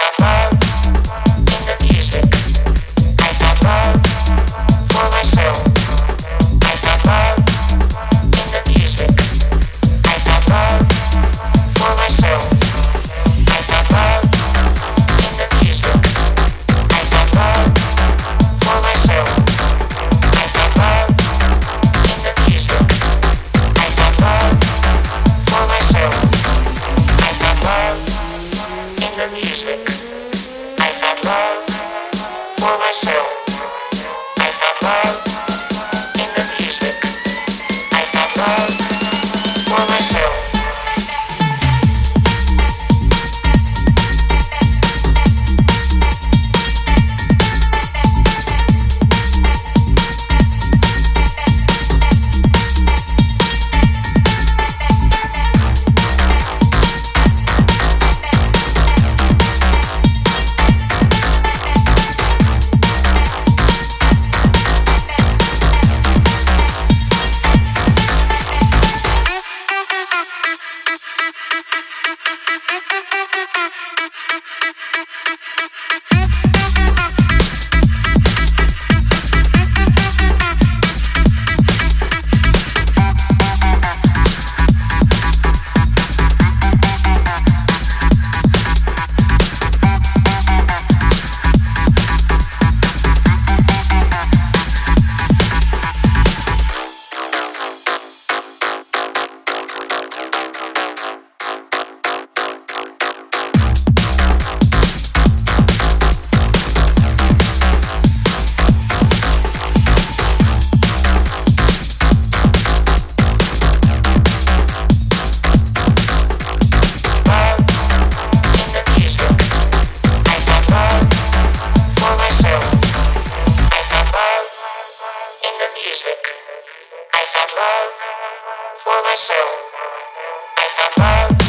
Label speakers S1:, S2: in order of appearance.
S1: Bye. Music. I found love for myself. I found love